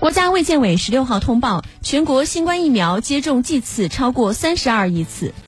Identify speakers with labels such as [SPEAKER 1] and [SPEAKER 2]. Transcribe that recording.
[SPEAKER 1] 国家卫健委十六号通报全国新冠疫苗接种剂次超过三十二亿次。